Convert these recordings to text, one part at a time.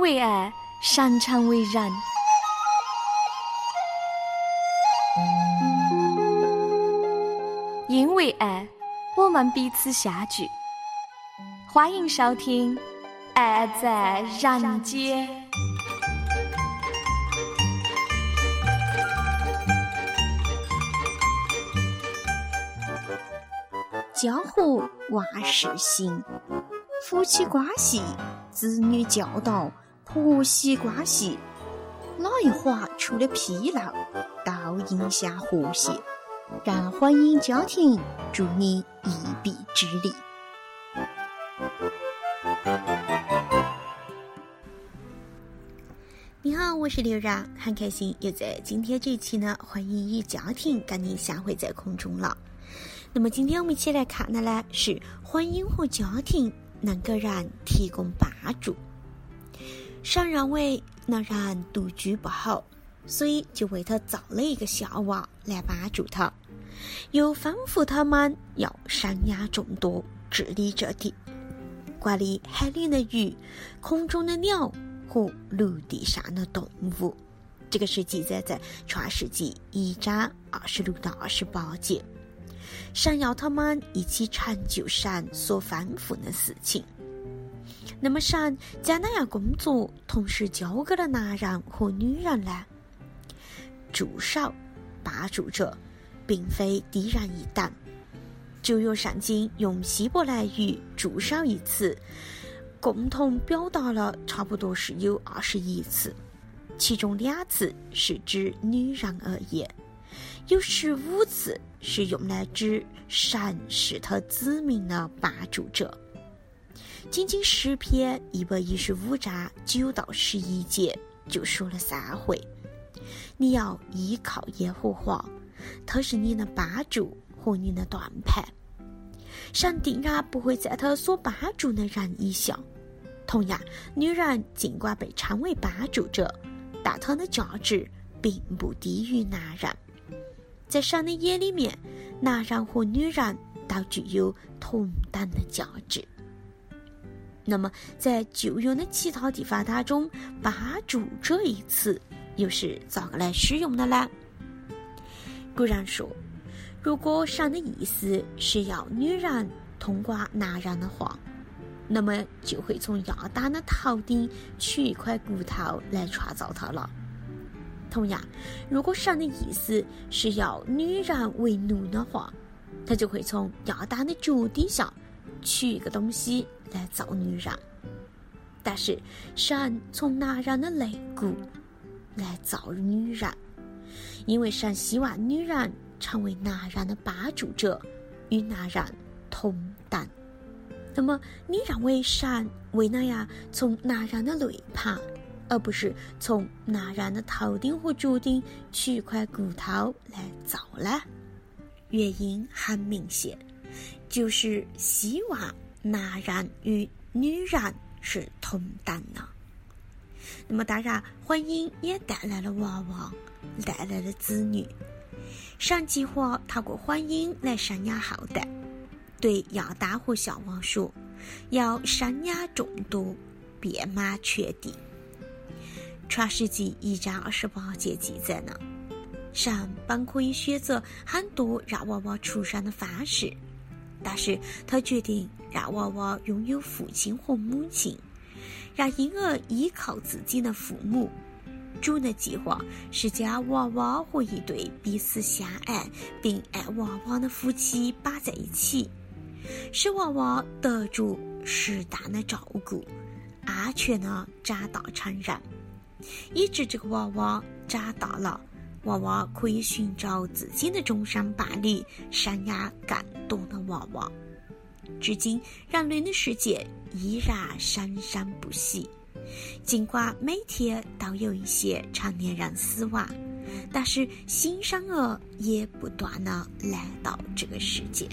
为爱，擅长为人。因为爱，我们彼此相聚。欢迎收听《爱在人间》。江湖万事兴，夫妻关系、子女教导、婆媳关系，哪一环出了纰漏，都影响和谐。让婚姻家庭助你一臂之力。你好，我是刘然，很开心又在今天这期呢，婚姻与家庭跟你相会在空中了。那么今天我们一起来看的呢，是婚姻和家庭能给人提供帮助。上认为那人独居不好，所以就为他造了一个小娃来帮助他。又吩咐他们要生养众多，治理这地，管理海里的鱼、空中的鸟和陆地上的动物。这个是记载在《创世纪》一章二十六到二十八节。神要他们一起成就神所吩咐的事情。那么，神将那样工作同时交给了男人和女人呢？助手、帮助者。并非低人一等。旧约圣经用希伯来语“助手”一词，共同表达了差不多是有二十一次，其中两次是指女人而言，有十五次是用来指神是他子民的帮助者。仅仅诗篇一百一十五章九到十一节就说了三回：“你要依靠耶和华。”他是你的帮助和你的盾牌，神定然不会在他所帮助的人以下。同样，女人尽管被称为帮助者，但她的价值并不低于男人。在神的眼里面，男人和女人都具有同等的价值。那么，在旧约的其他地方当中，“帮助”这一词又是咋个来使用的呢？古人说，如果神的意思是要女人通过男人的话，那么就会从亚当的头顶取一块骨头来创造他了。同样，如果神的意思是要女人为奴的话，他就会从亚当的脚底下取一个东西来造女人。但是，神从男人的肋骨来造女人。因为神希望女人成为男人的帮助者，与男人同等。那么，你认为神为哪样从男人的肋旁，而不是从男人的头顶和脚顶取一块骨头来造呢？原因很明显，就是希望男人与女人是同等的。那么，当然，婚姻也带来了娃娃。带来了子女，上计划透过婚姻来生养后代。对亚当和夏娃说：“要生养众多，遍满全地。”创世纪一章二十八节记载呢，神本可以选择很多让娃娃出生的方式，但是他决定让娃娃拥有父亲和母亲，让婴儿依靠自己的父母。主的计划是将娃娃和一对彼此相爱并爱娃娃的夫妻绑在一起，使娃娃得着适当的照顾，安全的长大成人，以致这个娃娃长大了，娃娃可以寻找自己的终身伴侣，生养更多的娃娃。至今，人类的世界依然生生不息。尽管每天都有一些成年人死亡，但是新生儿也不断的来到这个世界。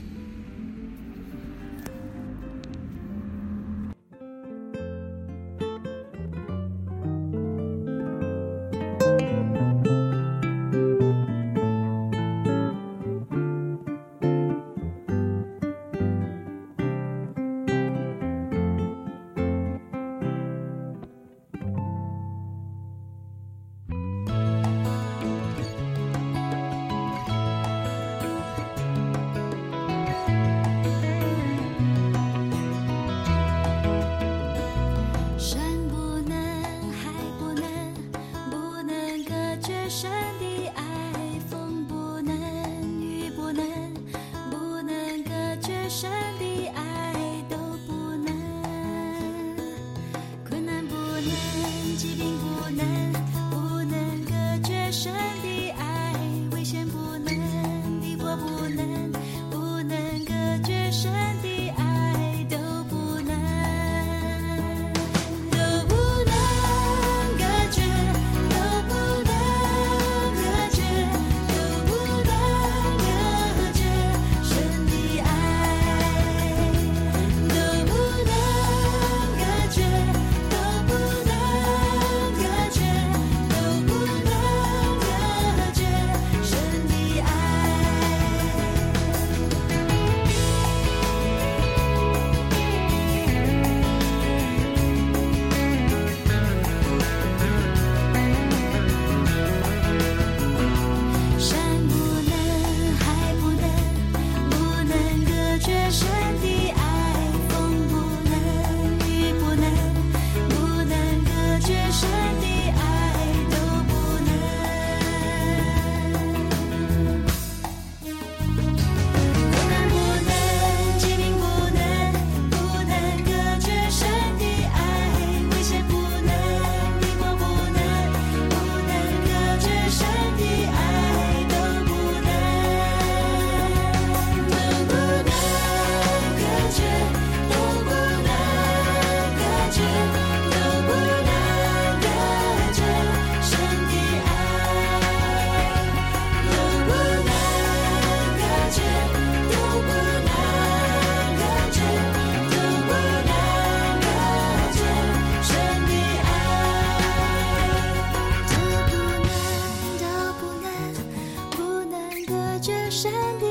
全部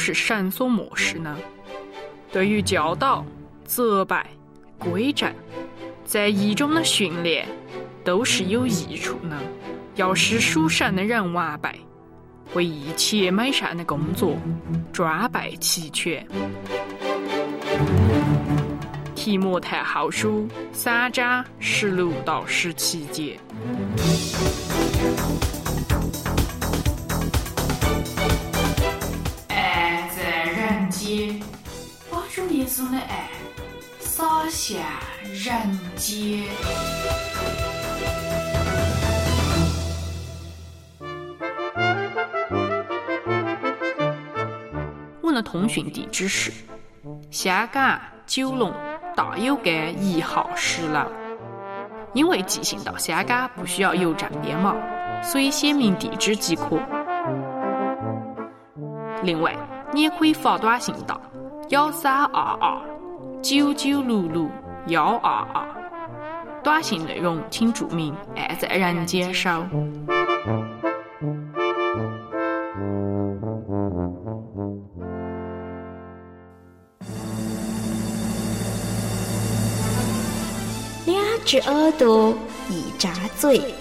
是善所漠视呢。对于教导、责备、规正，在一中的训练都是有益处呢。要使属善的人完备，为一切美善的工作装备齐全。提摩太后书三章十六到十七节。把主耶稣的爱洒向人间。我的通讯地址是香港九龙大有街一号十楼。因为寄信到香港不需要邮政编码，所以写明地址即可。另外，你也可以发短信到幺三二二九九六六幺二二，短信内容请注明“爱在人间收”。两只耳朵一张嘴，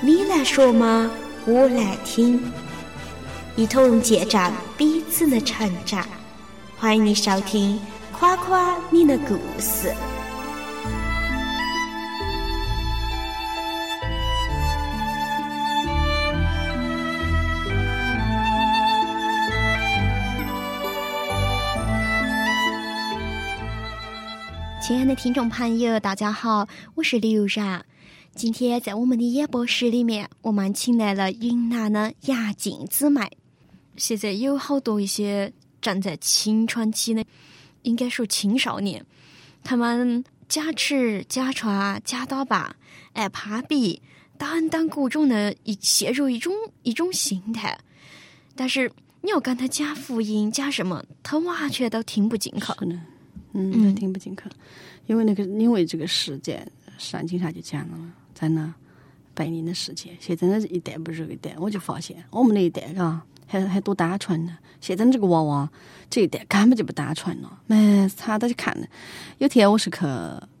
你来说嘛，我来听，一同见证彼此的成长。欢迎你收听《夸夸你的故事》。亲爱的听众朋友，大家好，我是刘然。今天在我们的演播室里面，我们请来了云南的杨静姊妹。现在有好多一些正在青春期的，应该说青少年，他们假吃、假穿、假打扮、爱攀比等等各种的一陷入一种一种心态，但是你要跟他讲福音、讲什么，他完全都听不进去。嗯，都听不进去，因为那个因为这个事件，圣经上就讲了嘛，在那百年的世界，现在的一代不如一代，我就发现我们那一代嘎还还多单纯呢，现在这个娃娃这一代根本就不单纯了，没他都去看了。有天我是去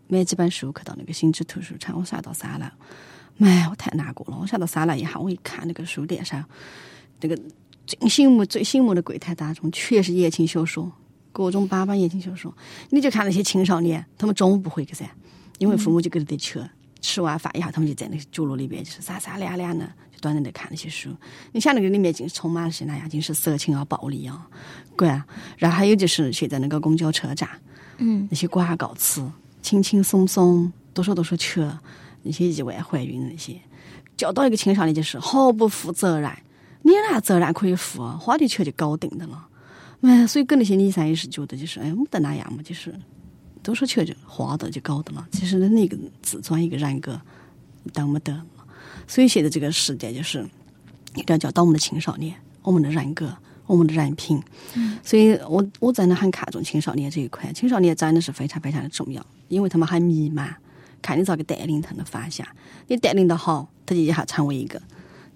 买几本书，去到那个新知图书城，我上到三楼，妈，我太难过了。我上到三楼以后，我一看那个书店上那个最醒目、最醒目的柜台当中，全是言情小说。各种版本言情小说，你就看那些青少年，他们中午不回去噻，因为父母就给他得吃，吃完饭以后，他们就在那个角落里边，就是三三两两的，就端着在看那些书。你想那个里面尽是充满了些那样，尽是色情啊、暴力啊，对啊。然后还有就是现在那个公交车站，嗯，那些广告词，轻轻松松，多少多少钱，那些意外怀孕那些，教导一个青少年就是毫不负责任，你哪责任可以负？花的钱就搞定的了。哎，所以跟那些女生也是觉得，就是哎，没得那样嘛，就是多少钱就花的就搞的了。其实那一个自尊、一个人格都没得了。所以现在这个时代就是一定要教导我们的青少年，我们的人格、我们的人品。所以我我真的很看重青少年这一块，青少年真的是非常非常的重要，因为他们很迷茫，看你咋个带领他的方向。你带领的好，他就以后成为一个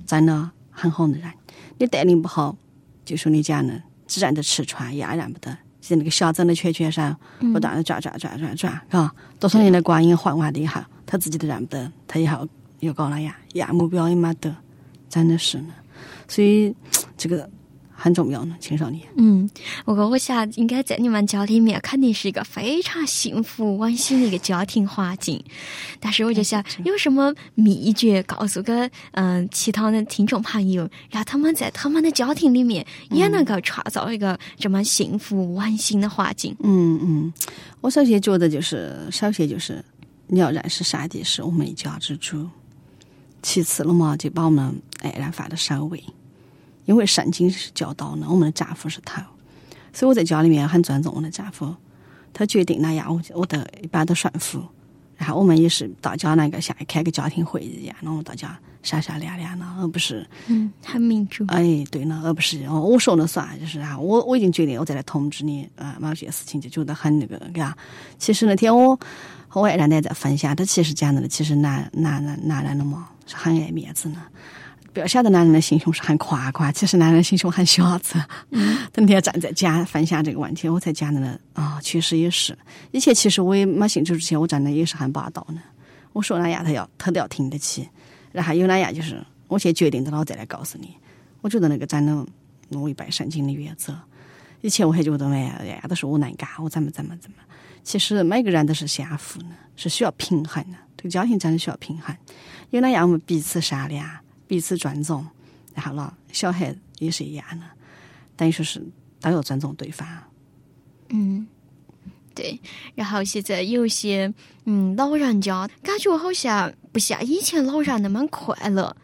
真的很好的人；你带领不好，就说你讲的。只认得吃穿，也认不得，在那个小镇的圈圈上嗯不断的转转转转转，啊，多少年的光阴还完的以后，他自己都认不得，他以后又搞了呀，呀目标也没得，真的是呢。所以这个很重要呢，青少年。嗯，我跟我想，应该在你们家里面肯定是一个非常幸福温馨的一个家庭环境。但是我就想，有什么秘诀告诉给嗯其他的听众朋友，让他们在他们的家庭里面也能够创造一个这么幸福温馨的环境。嗯嗯，我首先觉得就是，首先就是你要认识上帝是我们一家之主，其次了嘛，就把我们爱人放在首位，因为圣经是教导呢，我们的丈夫是头，所以我在家里面很尊重我的丈夫，他决定那样，我我都一般都顺服。然后我们也是大家那个像开个家庭会议一样，那我们大家善善良良的，而不是嗯，很民主。哎，对了，而不是哦，我说了算，就是啊，我我已经决定我再来通知你啊，某些事情就觉得很那个，嘎。其实那天我和我爱人呢在分享，他其实讲的，其实男男男男人了嘛是很爱面子呢。不要晓得男人的心胸是很夸夸，其实男人心胸很小子。嗯，那天站在讲分享这个问题，我才讲的呢啊，确实也是。以前其实我也没信主之前，我真的也是很霸道呢。我说那样他要他都要听得起，然后有那样就是我先决定的了，我再来告诉你。我觉得那个真的违背圣经的原则。以前我还觉得哎呀，都是我能干，我怎么怎么怎么。其实每个人都是相互的，是需要平衡的。这个家庭真的需要平衡。有那样我们彼此商量，彼此尊重，然后了，小孩也是一样的，等于说是都要尊重对方。嗯，对。然后现在有一些嗯老人家，感觉好像不像以前老人那么快乐，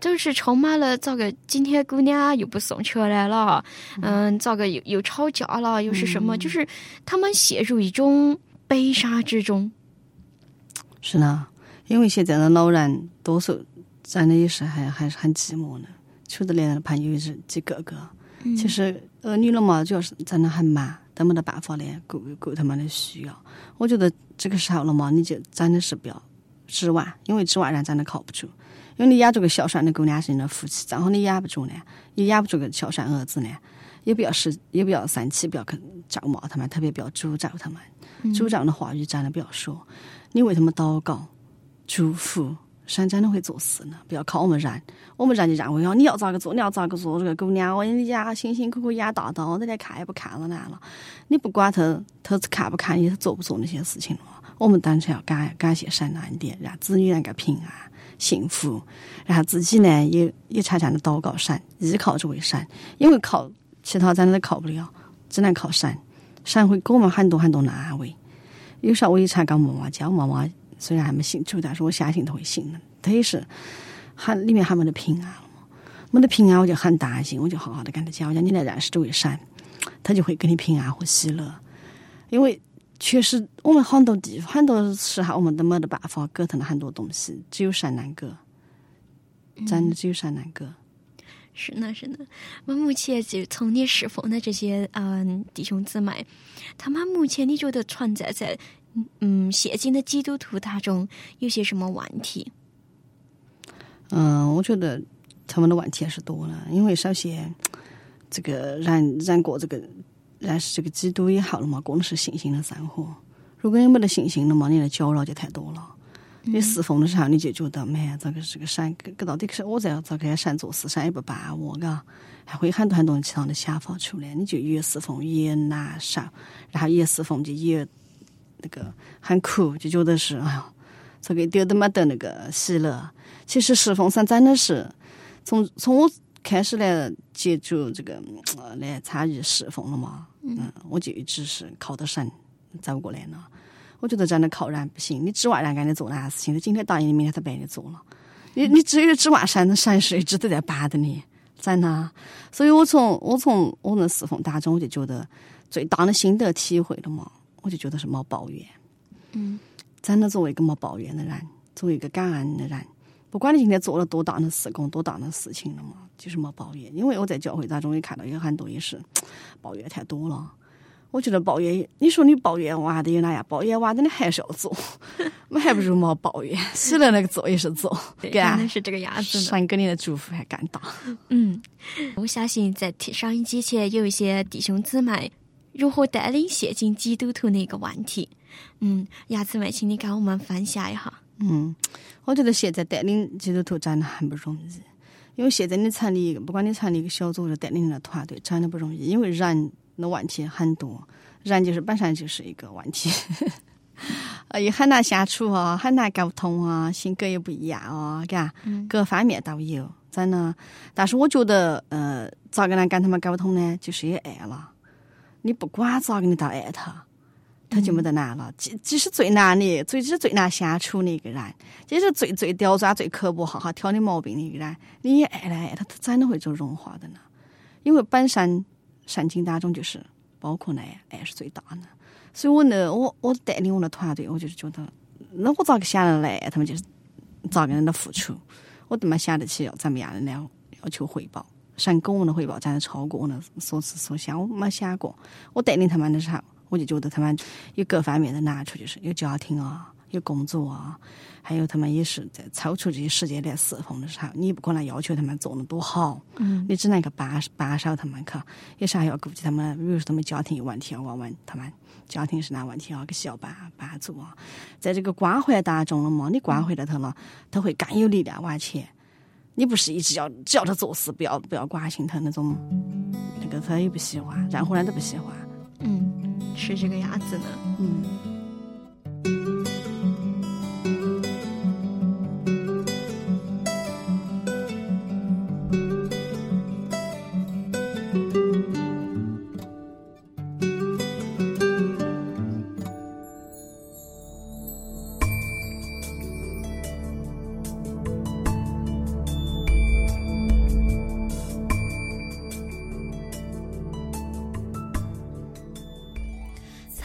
就是充满了咋个今天姑娘又不送车来了，嗯，咋个又又吵架了，又是什么？就是他们陷入一种悲伤之中。是呢，因为现在的老人多数真的也是还还是很寂寞的，处的连朋友也是几个个。其实儿女了嘛，主要是真的很忙，都没得办法来顾顾他们的需要。我觉得这个时候了嘛，你就真的是不要指望，因为指望人真的靠不住。因为你养着个孝顺的姑娘是你的福气，正好你养不住呢，也养不住个孝顺儿子呢，也不要是也不要生气，不要去咒骂他们，特别不要诅咒他们，诅咒的话语真的不要说。你为他们祷告、祝福，神真的会做事呢。不要靠我们人，我们人就认为哦，你要咋个做，你要咋个做。这个姑娘，我你家辛辛苦苦养大的，我这来看也不看了难了。你不管他，他看不看你，他做不做那些事情了。我们当然要感感谢神的恩典，让子女能够平安、幸福，然后自己呢也也常常的祷告神，依靠这位神，因为靠其他真的靠不了，只能靠神。神会给我们很多很多的安慰。有时候我也常跟妈妈讲，妈妈虽然还没信主，但是我相信她会信的。她也是很里面还没得平安了嘛，没得平安我就很担心，我就好好的跟她讲，我讲你来认识这位神，他就会给你平安和喜乐。因为确实我们很多地很多时候我们都没得办法沟通了很多东西，只有神能够，真的只有神能够。是呢，是呢。我目前就从你侍奉的这些嗯弟兄姊妹，他们目前你觉得存在在嗯现今的基督徒当中有些什么问题？嗯，我觉得他们的问题还是多了，因为首先这个人人过这个认识这个基督以后了嘛，过的是信心的生活。如果你没得信心了嘛，你的搅扰就太多了。你侍奉的时候，你就觉得，妈，这个是个神，这个到底是我在这个山做事，神也不帮我，嘎，还会很多很多其他的想法出来，你就越侍奉越难受，然后越侍奉就越那个很苦，就觉得是，哎呀，这个一点都没得那个喜乐。其实侍奉神真的是从从我开始来接触这个呃来参与侍奉了嘛，嗯，我就一直是靠着神走过来呢。我觉得真的靠人不行，你指望人给你做那事情，他今天答应你，明天他帮你做了。你你只有指望神，神是一直都在帮着你，真的。所以我从我从我那侍奉当中，我就觉得最大的心得体会了嘛，我就觉得是没抱怨。嗯，真的作为一个没抱怨的人，作为一个感恩的人，不管你今天做了多大的事工、多大的事情了嘛，就是没抱怨。因为我在教会当中也看到有很多也是抱怨太多了。我觉得抱怨，你说你抱怨完的有哪样？抱怨完的你还是要做，我还不如没抱怨。死了那个做也是做，对，对啊真的是这个样子的。神给你的祝福还更大。嗯，我相信在听上一机前有一些弟兄姊妹如何带领现今基督徒的一个问题。嗯，鸭子妹，请你跟我们分享一下。嗯，我觉得现在带领基督徒真的很不容易，因为现在你成立一个，不管你成立一个小组或者带领你的团队，真的不容易，因为人的问题很多，人就是本身就是一个问题，呃，也很难相处啊，很难沟通啊，性格也不一样啊，嘎，各方面都有，真的。但是我觉得，呃，咋个能跟他们沟通呢？就是也爱了。你不管咋个，你都爱他，他就没得难了。即即使最难的、最是最难相处的一个人，即使最最刁钻、最刻薄、哈哈挑你毛病的一个人，你也爱来爱他，他真的会就融化的呢。因为本身圣经当中就是包括爱，爱是最大的。所以我呢，我我带领我的团队，我就是觉得，那我咋个想的来他们，就是咋个样的付出，我都没想得起要怎么样的来要求回报。神给我的回报真的超过我的所思所想，我没想过。我带领他们的时候，我就觉得他们有各方面的难处，就是有家庭啊，有工作啊，还有他们也是在抽出这些时间来侍奉的时候，你不可能要求他们做的多好，嗯，你只能够帮帮手他们去，有时候还要顾及他们，比如说他们家庭有问题，要问问他们家庭是哪问题啊，给需要帮帮助啊。在这个关怀当中了嘛，你关怀了他了，他会更有力量往前。你不是一直要只要他做事，不要不要关心他那种，那个他也不喜欢，任何人都不喜欢。嗯，是这个样子的。嗯。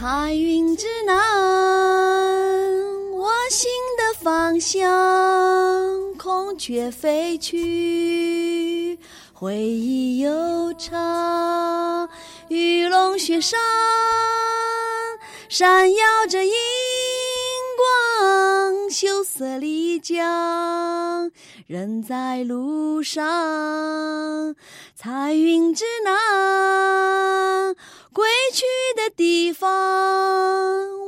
彩云之南，我心的方向，孔雀飞去，回忆悠长，玉龙雪山，闪耀着银光，秀色丽江，人在路上，彩云之南。归去的地方，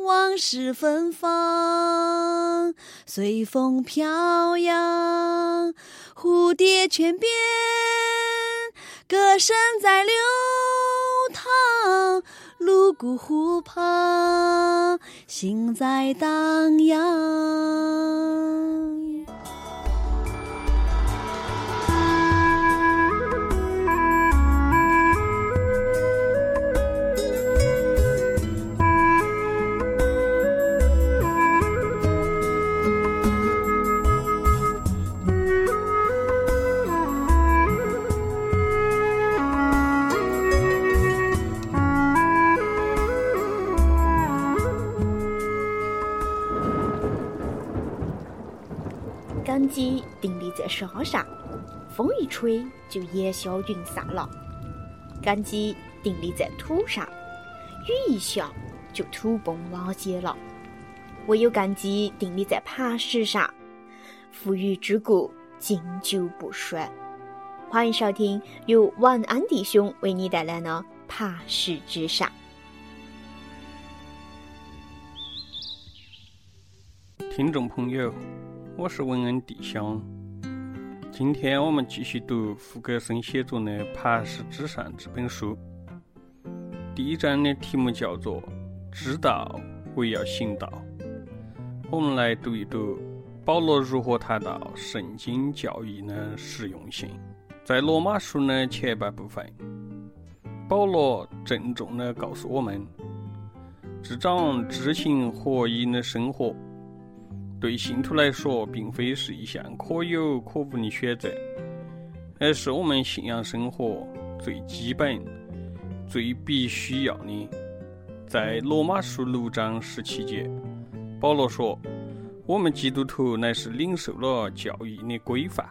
往事芬芳，随风飘扬，蝴蝶泉边，歌声在流淌，泸沽湖旁，心在荡漾。根基定立在沙上，风一吹就烟消云散了；根基定立在土上，雨一下就土崩瓦解了。唯有根基定立在磐石上，富裕之故经久不衰。欢迎收听由晚安弟兄为你带来的《磐石之上》。听众朋友，我是文恩弟兄。今天我们继续读福格森写作的《磐石之上》这本书。第一章的题目叫做“知道为要行道”。我们来读一读保罗如何谈到圣经教义的实用性。在罗马书的前半部分，保罗郑重地告诉我们，这种知行合一的生活。对信徒来说，并非是一项可有可无的选择，而是我们信仰生活最基本、最必须要的。在罗马书六章十七节，保罗说：“我们基督徒乃是领受了教义的规范。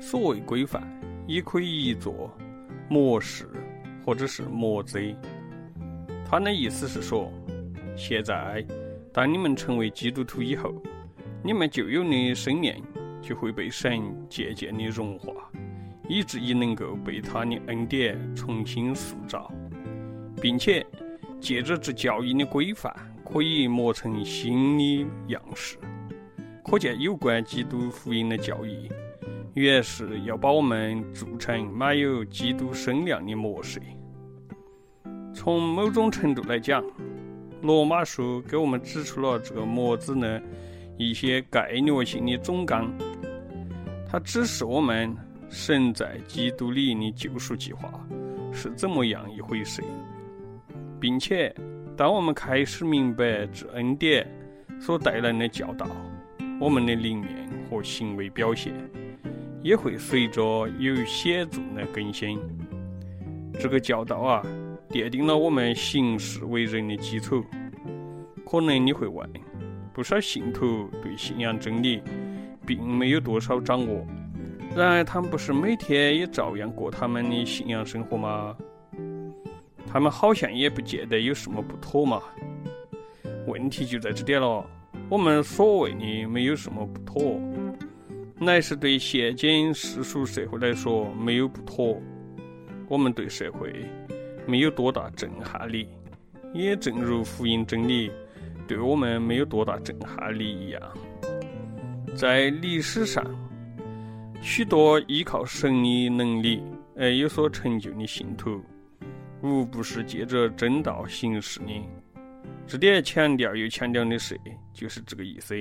所谓规范，也可以译作模式或者是模则。他的意思是说，现在。”当你们成为基督徒以后，你们旧有的生命就会被神渐渐的融化，以至于能够被他的恩典重新塑造，并且借着这教义的规范，可以磨成新的样式。可见有关基督福音的教义，原是要把我们铸成满有基督身量的模式。从某种程度来讲，罗马书给我们指出了这个模子的一些概略性的总纲。它指示我们神在基督里的救赎计划是怎么样一回事，并且当我们开始明白这恩典所带来的教导，我们的灵面和行为表现也会随着有显著的更新。这个教导啊，奠定了我们行事为人的基础。可能你会问，不少信徒对信仰真理并没有多少掌握，然而他们不是每天也照样过他们的信仰生活吗？他们好像也不见得有什么不妥嘛。问题就在这点了。我们所谓的没有什么不妥，乃是对现今世俗社会来说没有不妥。我们对社会没有多大震撼力，也正如福音真理对我们没有多大震撼力一样。在历史上，许多依靠神的能力而有所成就的信徒，无不是借着真道行事的。这点强调又强调的是，就是这个意思。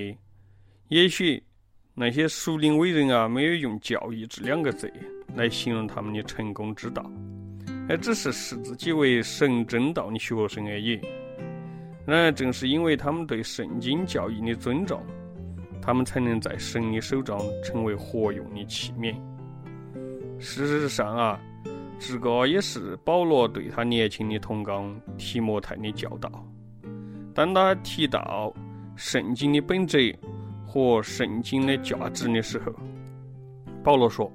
也许那些属灵伟人啊，没有用“教义”这两个字来形容他们的成功之道，而只是视自己为神真道的学生而已。然而，正是因为他们对圣经教义的尊重，他们才能在神的手中成为活用的器皿。事实上啊，这个也是保罗对他年轻的同工提摩太的教导。当他提到圣经的本质和圣经的价值的时候，保罗说：“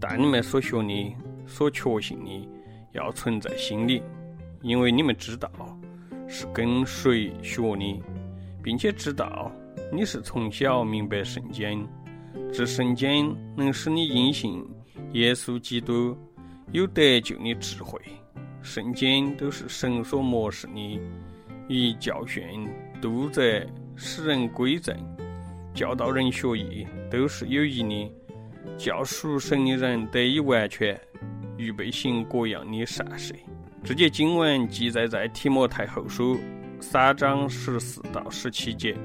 但你们所学的、所确信的，要存在心里，因为你们知道是跟谁学的，并且知道你是从小明白圣经，这圣经能使你因信耶稣基督有得救的智慧。圣经都是神所漠视的。”以教训、督责、使人归正、教导人学艺，都是有益的。教属神的人得以完全，预备行各样的善事。这节经文记载在提摩太后书三章十四到十七节。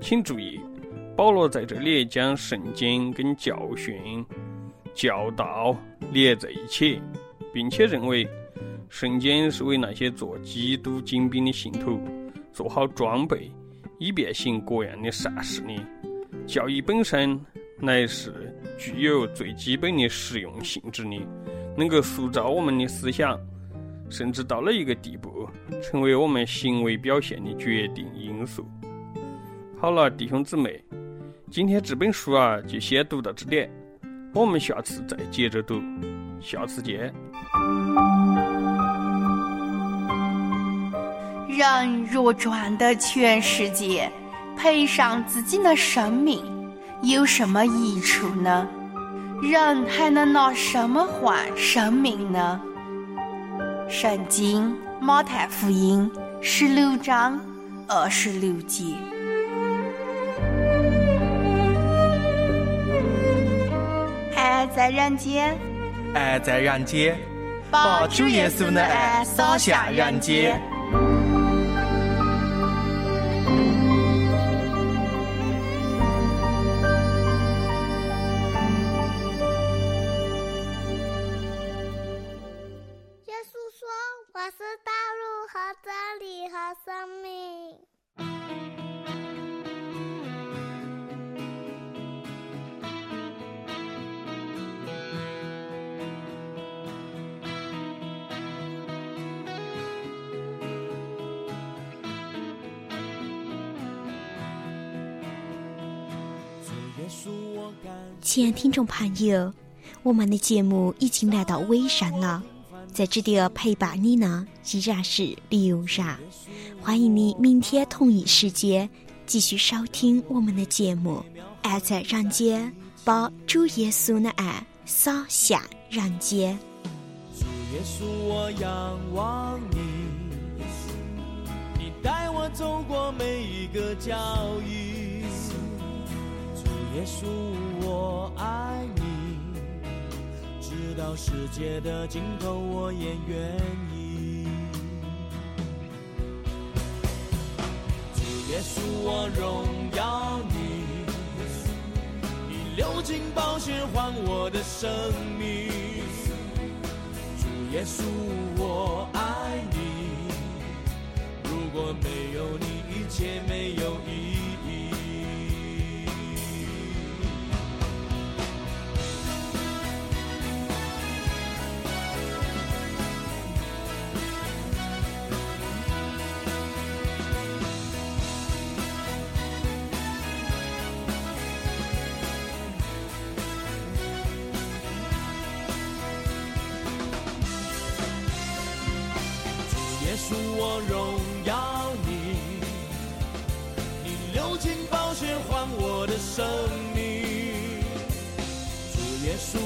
请注意，保罗在这里将圣经跟教训、教导连在一起，并且认为。圣经是为那些做基督精兵的信徒做好装备，以便行各样的善事的。教义本身乃是具有最基本的实用性质的，能够塑造我们的思想，甚至到了一个地步，成为我们行为表现的决定因素。好了，弟兄姊妹，今天这本书啊，就先读到这点，我们下次再接着读，下次见。人若赚得全世界，赔上自己的生命，有什么益处呢？人还能拿什么换生命呢？圣经马太福音十六章二十六节。爱在人间，爱在人间，把主耶稣的爱洒向人间。亲爱听众朋友，我们的节目已经来到尾声了，在这里陪伴你呢，依然是刘然。欢迎你明天同一时间继续收听我们的节目。爱在人间，把主耶稣的爱洒向人间。主耶稣，我仰望你，你带我走过每一个脚印，耶稣，我爱你，直到世界的尽头，我也愿意。主耶稣，我荣耀你，你流尽宝血换我的生命。主耶稣，我爱你，如果没有你，一切没有意义。要你，你流尽宝血换我的生命。主耶稣，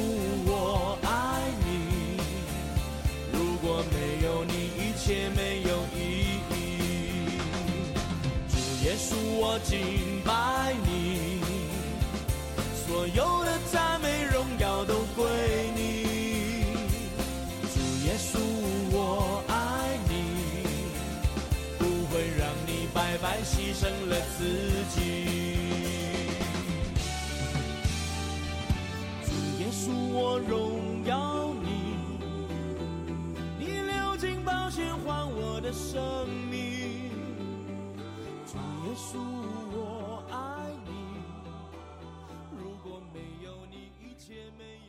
我爱你，如果没有你，一切没有意义。主耶稣，我敬拜你，所有的赞美荣耀都归牺牲了自己。主耶稣我荣耀你。你流尽宝血还我的生命。主耶稣我爱你。如果没有你一切没